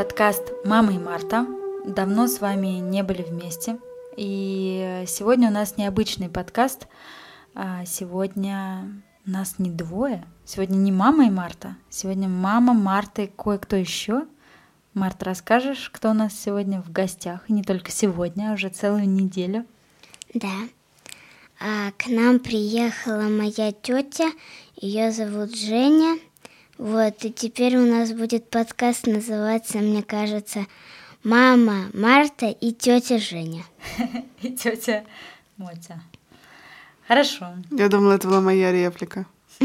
подкаст «Мама и Марта». Давно с вами не были вместе. И сегодня у нас необычный подкаст. А сегодня нас не двое. Сегодня не мама и Марта. Сегодня мама, Марта и кое-кто еще. Марта, расскажешь, кто у нас сегодня в гостях? И не только сегодня, а уже целую неделю. Да. А, к нам приехала моя тетя. Ее зовут Женя. Вот, и теперь у нас будет подкаст называться, мне кажется, «Мама, Марта и тетя Женя». И тетя Мотя. Хорошо. Я думала, это была моя реплика.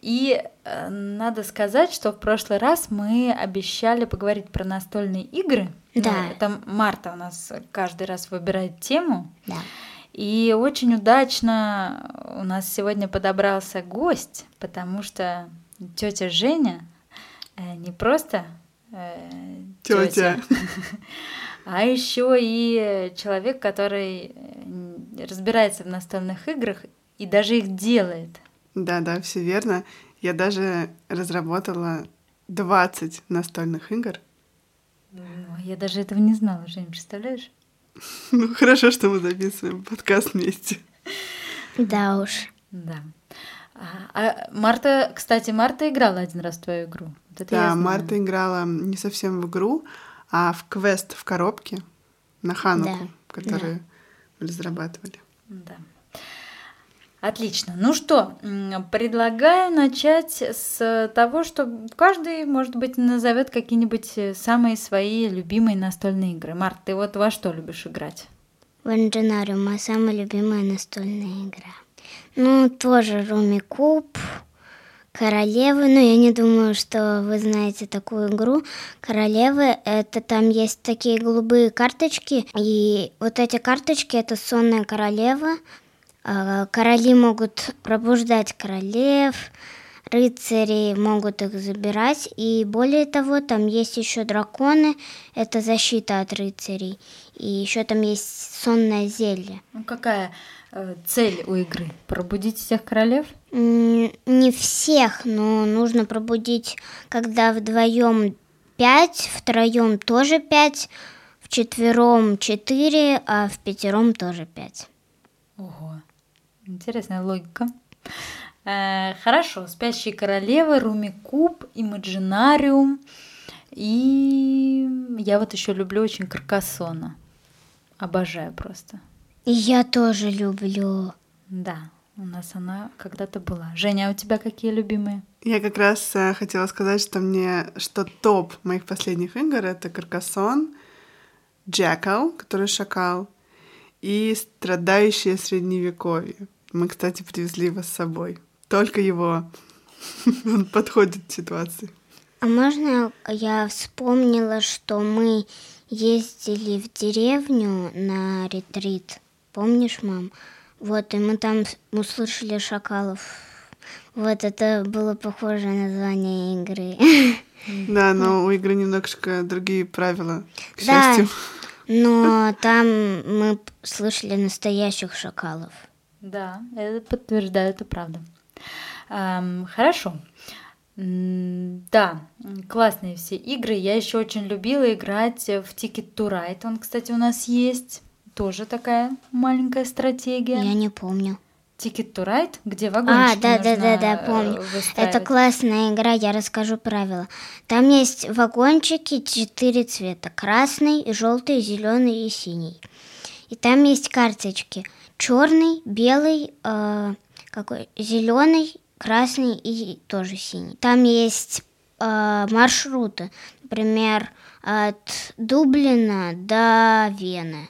И э, надо сказать, что в прошлый раз мы обещали поговорить про настольные игры. Да. Ну, это Марта у нас каждый раз выбирает тему. Да. И очень удачно у нас сегодня подобрался гость, потому что тетя Женя э, не просто э, Тетя, а еще и человек, который э, разбирается в настольных играх и даже их делает. Да, да, все верно. Я даже разработала 20 настольных игр. Я даже этого не знала, Жень, представляешь? Ну, хорошо, что мы записываем подкаст вместе. Да уж. Да. А, а Марта, кстати, Марта играла один раз в твою игру. Вот это Да. Марта играла не совсем в игру, а в квест в коробке на Хануку, Да, который мы разрабатывали. Да. Отлично. Ну что, предлагаю начать с того, что каждый, может быть, назовет какие-нибудь э, самые свои любимые настольные игры. Март, ты вот во что любишь играть? Ванджинариум, моя самая любимая настольная игра. Ну, тоже Руми Куб, Королевы. Ну, я не думаю, что вы знаете такую игру. Королевы — это там есть такие голубые карточки. И вот эти карточки — это сонная королева. А, Короли могут пробуждать королев, рыцари могут их забирать. И более того, там есть еще драконы. Это защита от рыцарей. И еще там есть сонное зелье. Ну, какая э, цель у игры? Пробудить всех королев? Не всех, но нужно пробудить, когда вдвоем пять, втроем тоже пять, в четвером четыре, а в пятером тоже пять. Ого, интересная логика. Э, хорошо, «Спящие королевы», «Румикуб», «Имаджинариум». И я вот еще люблю очень «Каркассона». Обожаю просто. И я тоже люблю. Да, у нас она когда-то была. Женя, а у тебя какие любимые? Я как раз э, хотела сказать, что мне, что топ моих последних игр — это Каркасон, Джекал, который шакал, и Страдающее Средневековье. Мы, кстати, привезли его с собой. Только его. Он подходит к ситуации. А можно я вспомнила, что мы ездили в деревню на ретрит? Помнишь, мам? Вот, и мы там услышали шакалов. Вот, это было похоже на название игры. Да, но у игры немножко другие правила, к Да. счастью. Но там мы слышали настоящих шакалов. Да, это подтверждаю, это правда. Ам, хорошо. Да, классные все игры. Я еще очень любила играть в Ticket to Ride. Он, кстати, у нас есть. Тоже такая маленькая стратегия. Я не помню. Ticket to Ride, где А, вагончики да, да, нужно, да, да, э, помню. Это выстраивать. классная игра, я расскажу правила. Там есть вагончики четыре цвета: красный, желтый, зеленый и синий. И там есть карточки: черный, белый, э, какой, зеленый, красный и тоже синий. Там есть э, маршруты, например, от Дублина до Вены.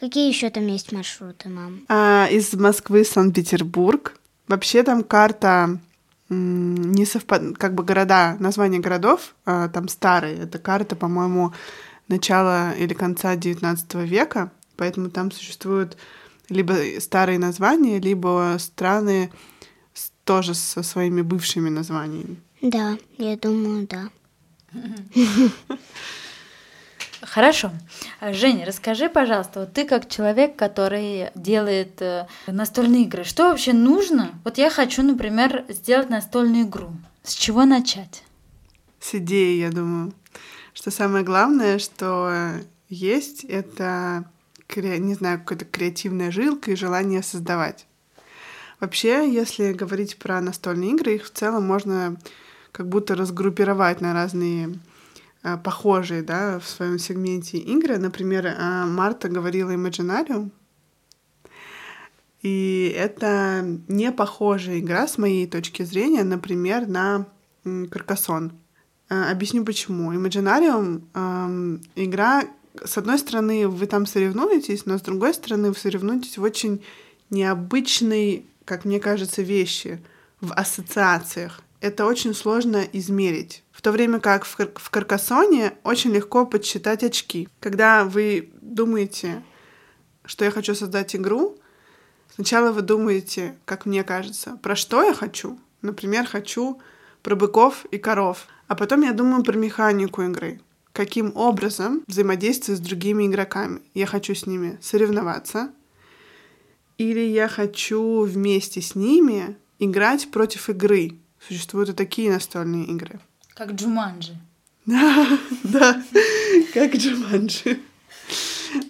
Какие еще там есть маршруты, мам? А, из Москвы в Санкт-Петербург. Вообще там карта не совпад... как бы города, названия городов а, там старые. Это карта, по-моему, начала или конца 19 века, поэтому там существуют либо старые названия, либо страны с- тоже со своими бывшими названиями. Да, я думаю, да. Хорошо. Женя, расскажи, пожалуйста, вот ты как человек, который делает э, настольные игры, что вообще нужно? Вот я хочу, например, сделать настольную игру. С чего начать? с идеей, я думаю. Что самое главное, что есть, это, не знаю, какая-то креативная жилка и желание создавать. Вообще, если говорить про настольные игры, их в целом можно как будто разгруппировать на разные а, похожие да, в своем сегменте игры. Например, а, Марта говорила Imaginarium, и это не похожая игра, с моей точки зрения, например, на Каркасон. А, объясню почему. Imaginarium э, игра, с одной стороны, вы там соревнуетесь, но с другой стороны, вы соревнуетесь в очень необычной, как мне кажется, вещи, в ассоциациях. Это очень сложно измерить. В то время как в, Кар- в Каркасоне очень легко подсчитать очки. Когда вы думаете, что я хочу создать игру, Сначала вы думаете, как мне кажется, про что я хочу. Например, хочу про быков и коров. А потом я думаю про механику игры. Каким образом взаимодействую с другими игроками. Я хочу с ними соревноваться. Или я хочу вместе с ними играть против игры. Существуют и такие настольные игры. Как Джуманджи. Да, да, как Джуманджи.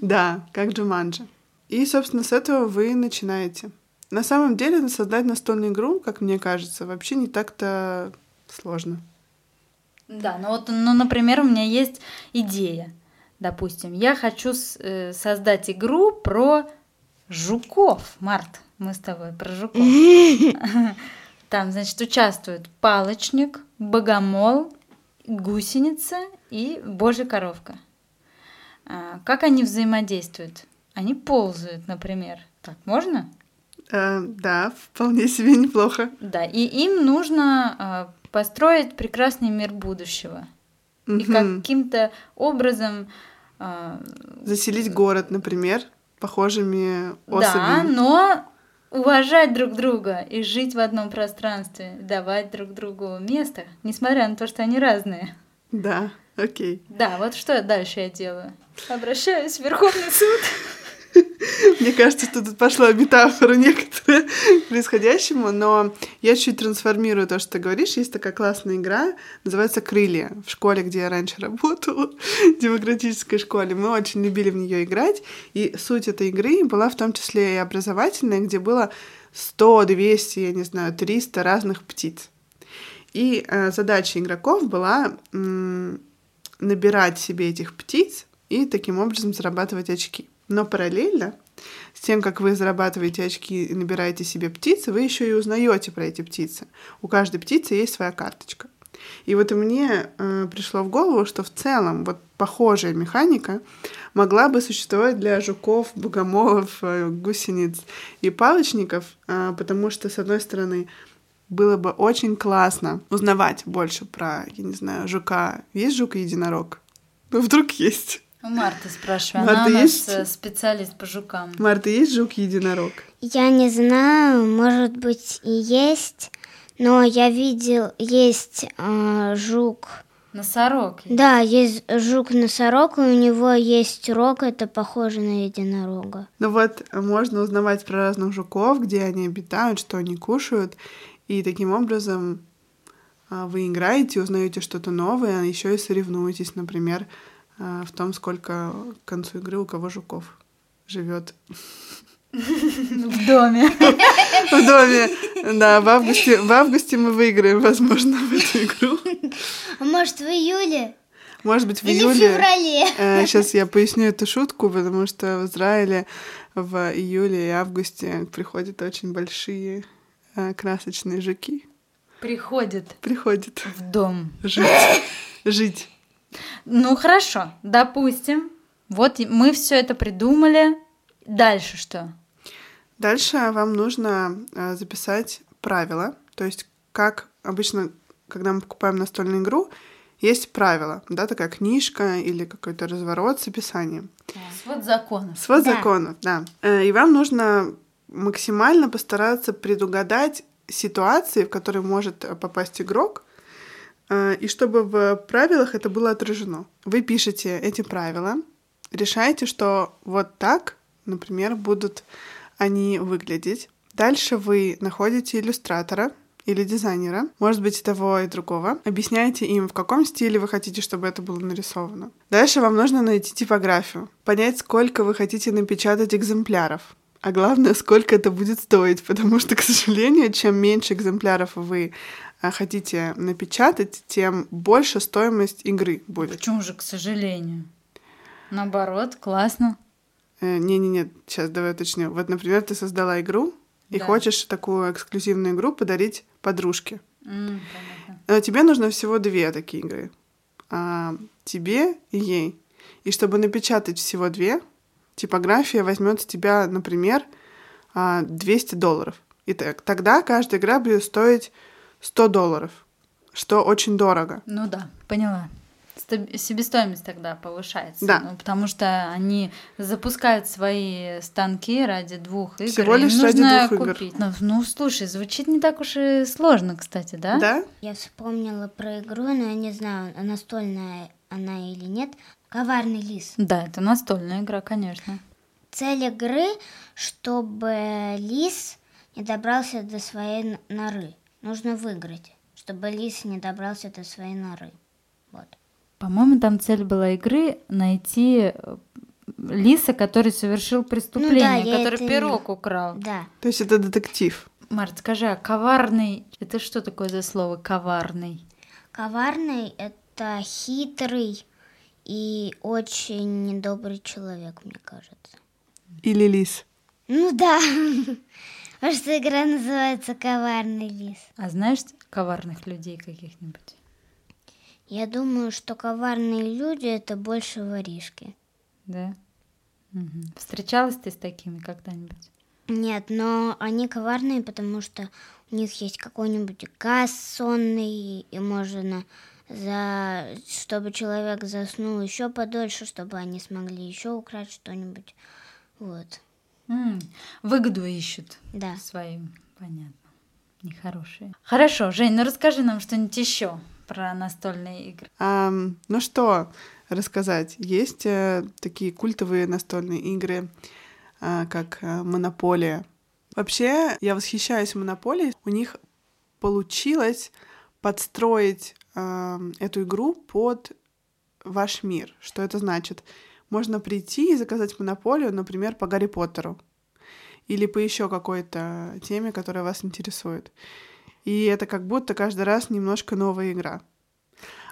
Да, как Джуманджи. И, собственно, с этого вы начинаете. На самом деле создать настольную игру, как мне кажется, вообще не так-то сложно. Да, ну вот, ну, например, у меня есть идея. Допустим, я хочу э, создать игру про жуков. Март, мы с тобой про жуков. Там, значит, участвуют палочник, богомол, гусеница и божья коровка. А, как они взаимодействуют? Они ползают, например. Так, можно? Э, да, вполне себе неплохо. Да, и им нужно э, построить прекрасный мир будущего. Угу. И каким-то образом... Э, Заселить город, например, похожими особями. Да, но уважать друг друга и жить в одном пространстве, давать друг другу место, несмотря на то, что они разные. Да, окей. Да, вот что дальше я делаю? Обращаюсь в Верховный суд. Мне кажется, что тут пошла метафора некоторая происходящему, но я чуть трансформирую то, что ты говоришь. Есть такая классная игра, называется «Крылья». В школе, где я раньше работала, демократической школе, мы очень любили в нее играть. И суть этой игры была в том числе и образовательная, где было 100, 200, я не знаю, 300 разных птиц. И э, задача игроков была м- набирать себе этих птиц и таким образом зарабатывать очки. Но параллельно с тем, как вы зарабатываете очки и набираете себе птицы, вы еще и узнаете про эти птицы. У каждой птицы есть своя карточка. И вот мне э, пришло в голову, что в целом вот похожая механика могла бы существовать для жуков, богомолов, э, гусениц и палочников, э, потому что, с одной стороны, было бы очень классно узнавать больше про, я не знаю, жука. Есть жук-единорог? Ну, вдруг есть. У Марты спрашиваю. Марта Она есть? у нас э, специалист по жукам. Марта, есть жук-единорог? Я не знаю, может быть и есть, но я видел, есть э, жук... Носорог. Есть. Да, есть жук-носорог, и у него есть рог, это похоже на единорога. Ну вот, можно узнавать про разных жуков, где они обитают, что они кушают, и таким образом а, вы играете, узнаете что-то новое, а еще и соревнуетесь, например, а, в том, сколько к концу игры у кого жуков живет. В доме. В доме. Да, в августе, в августе мы выиграем, возможно, в эту игру. А может, в июле? Может быть, в Или июле. в феврале. Сейчас я поясню эту шутку, потому что в Израиле в июле и августе приходят очень большие э, красочные жуки. Приходят. Приходят. В дом. Жить. Жить. Ну хорошо, допустим. Вот мы все это придумали. Дальше что? Дальше вам нужно э, записать правила. То есть, как обычно, когда мы покупаем настольную игру, есть правила, да, такая книжка или какой-то разворот с описанием. Свод законов. Свод да. законов, да. Э, и вам нужно максимально постараться предугадать ситуации, в которые может попасть игрок, э, и чтобы в правилах это было отражено. Вы пишете эти правила, решаете, что вот так, например, будут они выглядеть. Дальше вы находите иллюстратора или дизайнера, может быть, и того, и другого. Объясняйте им, в каком стиле вы хотите, чтобы это было нарисовано. Дальше вам нужно найти типографию, понять, сколько вы хотите напечатать экземпляров. А главное, сколько это будет стоить, потому что, к сожалению, чем меньше экземпляров вы а, хотите напечатать, тем больше стоимость игры будет. Почему же, к сожалению? Наоборот, классно. Не-не-не, э, сейчас давай уточню. Вот, например, ты создала игру и да. хочешь такую эксклюзивную игру подарить подружке. Mm, Но тебе нужно всего две такие игры. А, тебе и ей. И чтобы напечатать всего две, типография возьмет с тебя, например, 200 а, долларов. И так, тогда каждая игра будет стоить 100 долларов, что очень дорого. Ну да, поняла себестоимость тогда повышается. Да. Ну, потому что они запускают свои станки ради двух игр. Всего лишь ради нужно двух купить. игр. Ну, ну, слушай, звучит не так уж и сложно, кстати, да? Да. Я вспомнила про игру, но я не знаю, настольная она или нет. Коварный лис. Да, это настольная игра, конечно. Цель игры, чтобы лис не добрался до своей норы. Нужно выиграть, чтобы лис не добрался до своей норы. Вот. По-моему, там цель была игры найти э, лиса, который совершил преступление, ну, да, который пирог не... украл. Да. То есть это детектив. Март, скажи, а коварный это что такое за слово коварный? Коварный это хитрый и очень недобрый человек, мне кажется. Или лис. Ну да. Потому что игра называется Коварный лис. А знаешь коварных людей каких-нибудь? Я думаю, что коварные люди это больше воришки. Да. Угу. Встречалась ты с такими когда-нибудь? Нет, но они коварные, потому что у них есть какой-нибудь газ сонный, и можно за чтобы человек заснул еще подольше, чтобы они смогли еще украть что-нибудь. Вот. Выгоду ищут. Да. Своим, понятно. Нехорошие. Хорошо, Жень, ну расскажи нам что-нибудь еще про настольные игры? А, ну что рассказать? Есть э, такие культовые настольные игры, э, как э, Монополия. Вообще, я восхищаюсь Монополией. У них получилось подстроить э, эту игру под ваш мир. Что это значит? Можно прийти и заказать монополию, например, по Гарри Поттеру или по еще какой-то теме, которая вас интересует. И это как будто каждый раз немножко новая игра.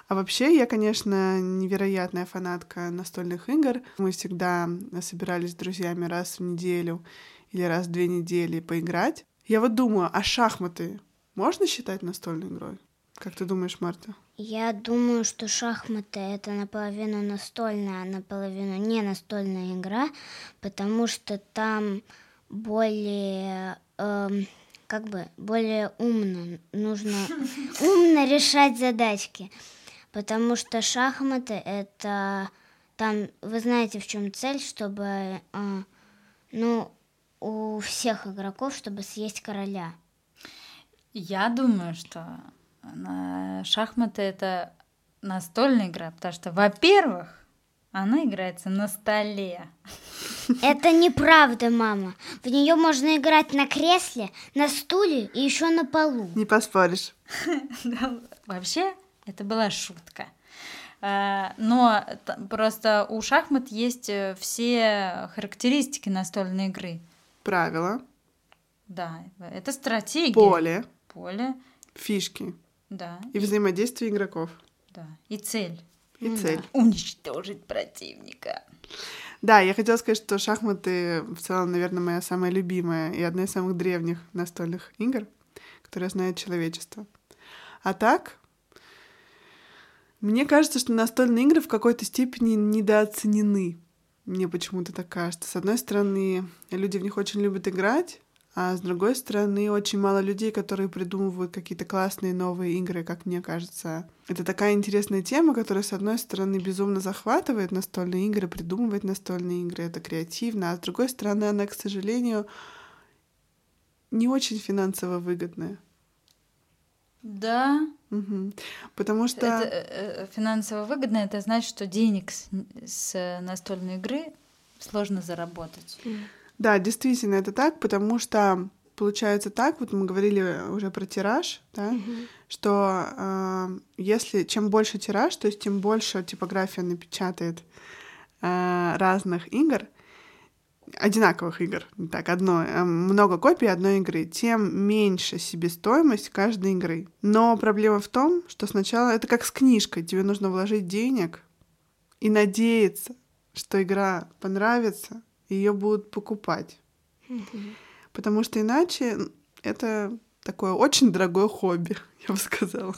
А вообще, я, конечно, невероятная фанатка настольных игр. Мы всегда собирались с друзьями раз в неделю или раз в две недели поиграть. Я вот думаю, а шахматы можно считать настольной игрой? Как ты думаешь, Марта? Я думаю, что шахматы это наполовину настольная, а наполовину не настольная игра, потому что там более эм, как бы более умно. Нужно умно решать задачки. Потому что шахматы это там, вы знаете, в чем цель, чтобы э, ну, у всех игроков, чтобы съесть короля. Я думаю, что шахматы это настольная игра, потому что, во-первых, она играется на столе. Это неправда, мама. В нее можно играть на кресле, на стуле и еще на полу. Не поспоришь. Вообще, это была шутка. А, но просто у шахмат есть э, все характеристики настольной игры. Правила. Да, это стратегия. Поле. Поле. Фишки. Да. И, взаимодействие игроков. Да. И цель. И цель. Да. Уничтожить противника. Да, я хотела сказать, что шахматы в целом, наверное, моя самая любимая и одна из самых древних настольных игр, которые знает человечество. А так, мне кажется, что настольные игры в какой-то степени недооценены. Мне почему-то так кажется. С одной стороны, люди в них очень любят играть, а с другой стороны, очень мало людей, которые придумывают какие-то классные новые игры, как мне кажется. Это такая интересная тема, которая, с одной стороны, безумно захватывает настольные игры, придумывает настольные игры, это креативно, а с другой стороны, она, к сожалению, не очень финансово выгодная. Да. Угу. Потому что... Это, э, финансово выгодно, это значит, что денег с, с настольной игры сложно заработать. Да, действительно, это так, потому что получается так, вот мы говорили уже про тираж, да, угу. что э, если чем больше тираж, то есть тем больше типография напечатает э, разных игр, одинаковых игр, так, одно, э, много копий одной игры, тем меньше себестоимость каждой игры. Но проблема в том, что сначала это как с книжкой, тебе нужно вложить денег и надеяться, что игра понравится, ее будут покупать. Потому что иначе это такое очень дорогое хобби, я бы сказала.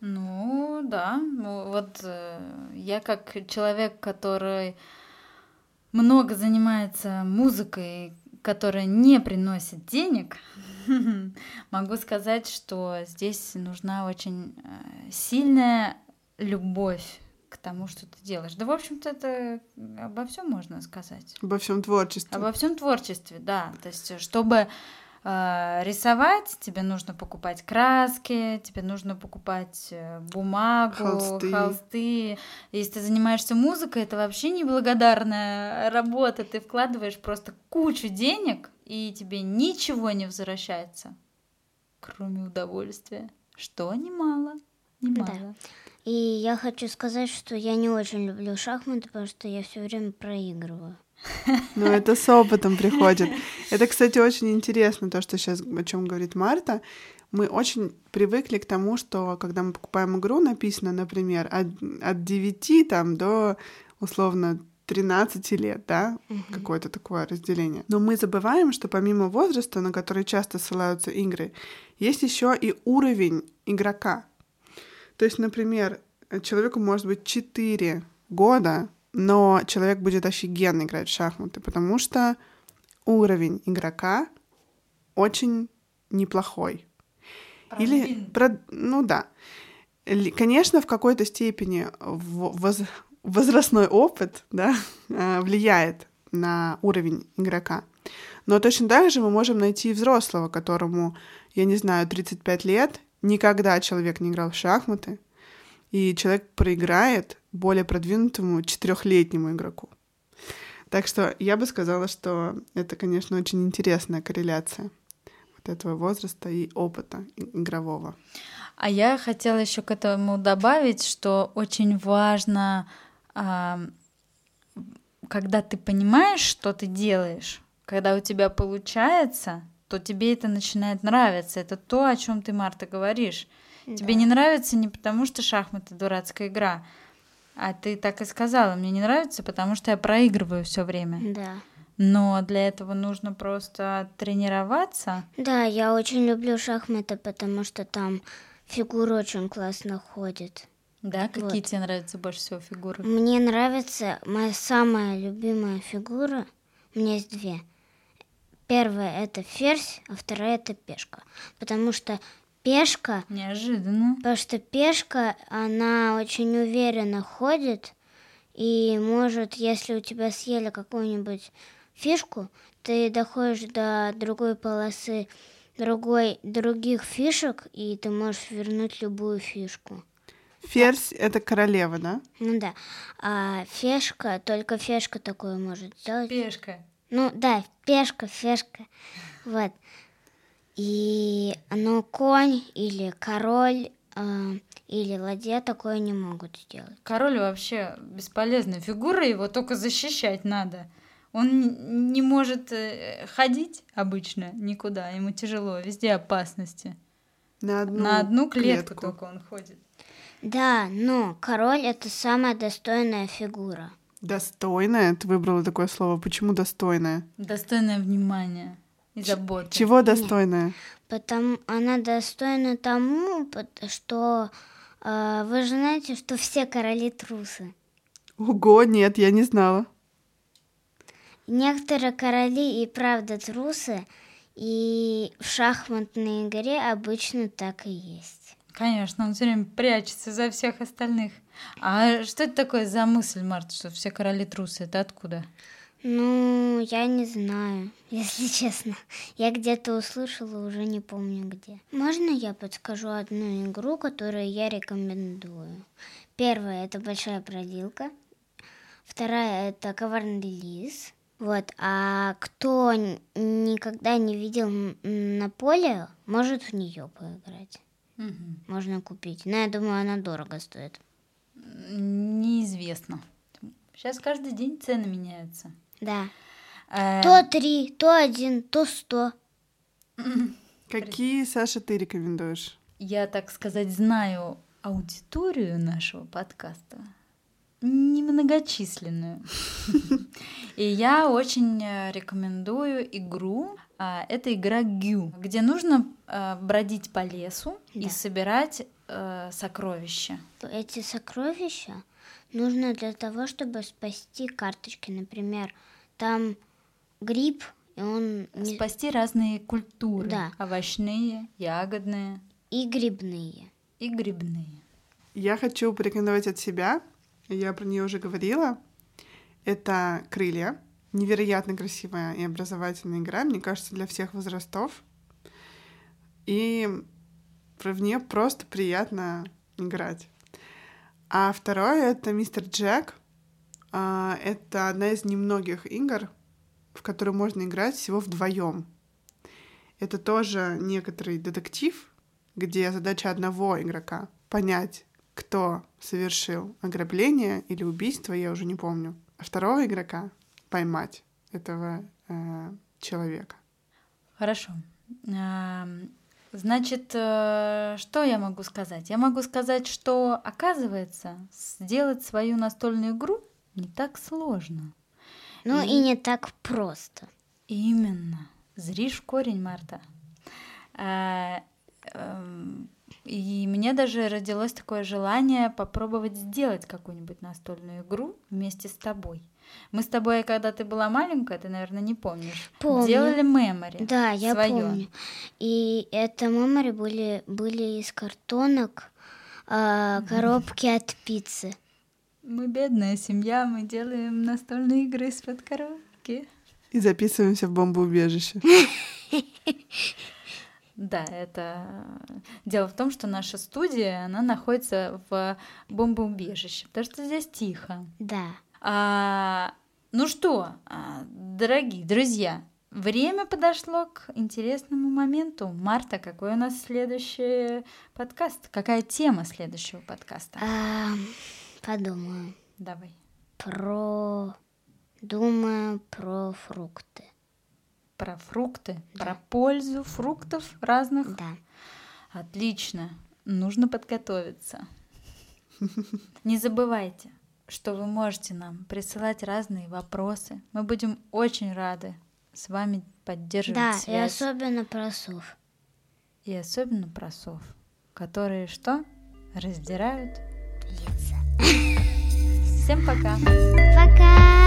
Ну да, ну, вот э, я как человек, который много занимается музыкой, которая не приносит денег, могу сказать, что здесь нужна очень э, сильная любовь к тому, что ты делаешь. Да, в общем-то, это обо всем можно сказать. Обо всем творчестве. Обо всем творчестве, да. То есть, чтобы э, рисовать, тебе нужно покупать краски, тебе нужно покупать э, бумагу, холсты. холсты. Если ты занимаешься музыкой, это вообще неблагодарная работа. Ты вкладываешь просто кучу денег, и тебе ничего не возвращается, кроме удовольствия, что немало. Немало. Да. И я хочу сказать, что я не очень люблю шахматы, потому что я все время проигрываю. Ну, это с опытом приходит. Это, кстати, очень интересно, то, что сейчас, о чем говорит Марта. Мы очень привыкли к тому, что когда мы покупаем игру, написано, например, от, от 9 там, до, условно, 13 лет, да, угу. какое-то такое разделение. Но мы забываем, что помимо возраста, на который часто ссылаются игры, есть еще и уровень игрока. То есть, например, человеку может быть 4 года, но человек будет офигенно играть в шахматы, потому что уровень игрока очень неплохой. Или, про, ну да, конечно, в какой-то степени воз, возрастной опыт да, э, влияет на уровень игрока. Но точно так же мы можем найти взрослого, которому, я не знаю, 35 лет, никогда человек не играл в шахматы, и человек проиграет более продвинутому четырехлетнему игроку. Так что я бы сказала, что это, конечно, очень интересная корреляция вот этого возраста и опыта игрового. А я хотела еще к этому добавить, что очень важно, когда ты понимаешь, что ты делаешь, когда у тебя получается, то тебе это начинает нравиться. Это то, о чем ты, Марта, говоришь. Да. Тебе не нравится не потому, что шахматы дурацкая игра, а ты так и сказала, мне не нравится, потому что я проигрываю все время. Да. Но для этого нужно просто тренироваться. Да, я очень люблю шахматы, потому что там фигуры очень классно ходят. Да, какие вот. тебе нравятся больше всего фигуры? Мне нравится моя самая любимая фигура. У меня есть две. Первая это ферзь, а вторая это пешка. Потому что пешка... Неожиданно. Потому что пешка, она очень уверенно ходит, и может, если у тебя съели какую-нибудь фишку, ты доходишь до другой полосы другой, других фишек, и ты можешь вернуть любую фишку. Ферзь — это королева, да? Ну да. А фешка, только фешка такое может сделать. Пешка. Ну да, пешка, фешка. Вот. И ну, конь или король э, или ладья такое не могут сделать. Король вообще бесполезная фигура, его только защищать надо. Он не может э, ходить обычно никуда, ему тяжело, везде опасности. На одну, На одну клетку, клетку только он ходит. Да, но король это самая достойная фигура. Достойная? Ты выбрала такое слово. Почему достойная? Достойное внимания и заботы. Чего достойная? Потому она достойна тому, что э, вы же знаете, что все короли трусы. Ого, нет, я не знала. Некоторые короли и правда трусы, и в шахматной игре обычно так и есть. Конечно, он все время прячется за всех остальных. А что это такое за мысль, Марта, что все короли трусы? Это откуда? Ну, я не знаю, если честно. Я где-то услышала, уже не помню где. Можно я подскажу одну игру, которую я рекомендую? Первая — это «Большая бродилка». Вторая — это «Коварный лис». Вот, а кто никогда не видел на поле, может в нее поиграть. Мгм. Можно купить. Но я думаю, она дорого стоит. Неизвестно. Сейчас каждый день цены меняются. Да. Э, То три, то один, то сто. Какие, Саша, ты рекомендуешь? Я, так сказать, знаю аудиторию нашего подкаста немногочисленную. И я очень э, рекомендую игру. а, Это игра Гю, где нужно э, бродить по лесу и собирать э, сокровища. Эти сокровища нужно для того, чтобы спасти карточки. Например, там гриб, и он не... Спасти разные культуры. Да. Овощные, ягодные и грибные. и грибные. Я хочу порекомендовать от себя. Я про нее уже говорила. Это крылья. Невероятно красивая и образовательная игра, мне кажется, для всех возрастов. И в нее просто приятно играть. А второе это Мистер Джек. А, Это одна из немногих игр, в которую можно играть всего вдвоем. Это тоже некоторый детектив, где задача одного игрока понять, кто совершил ограбление или убийство, я уже не помню, а второго игрока поймать этого э, человека. Хорошо. Ам, Значит, э, что я могу сказать? Я могу сказать, что, оказывается, сделать свою настольную игру не так сложно. Ну и не так просто. Именно. Зришь корень, Марта. И мне даже родилось такое желание попробовать сделать какую-нибудь настольную игру вместе с тобой. Мы с тобой, когда ты была маленькая, ты, наверное, не помнишь, Помню. делали мемори. Да, я своё. помню. И это мемори были, были из картонок, а, коробки от пиццы. Мы бедная семья, мы делаем настольные игры из-под коробки. И записываемся в бомбоубежище. Да, это дело в том, что наша студия, она находится в бомбоубежище, потому что здесь тихо. Да. А, ну что, а, дорогие друзья, время подошло к интересному моменту. Марта, какой у нас следующий подкаст? Какая тема следующего подкаста? А, подумаю. Давай. Про... Думаю про фрукты. Про фрукты, про пользу фруктов разных. Да. Отлично. Нужно подготовиться. Не забывайте, что вы можете нам присылать разные вопросы. Мы будем очень рады с вами поддерживать Да, и связь. особенно про сов. И особенно про сов, которые что? Раздирают. Яйца. Всем пока! Пока!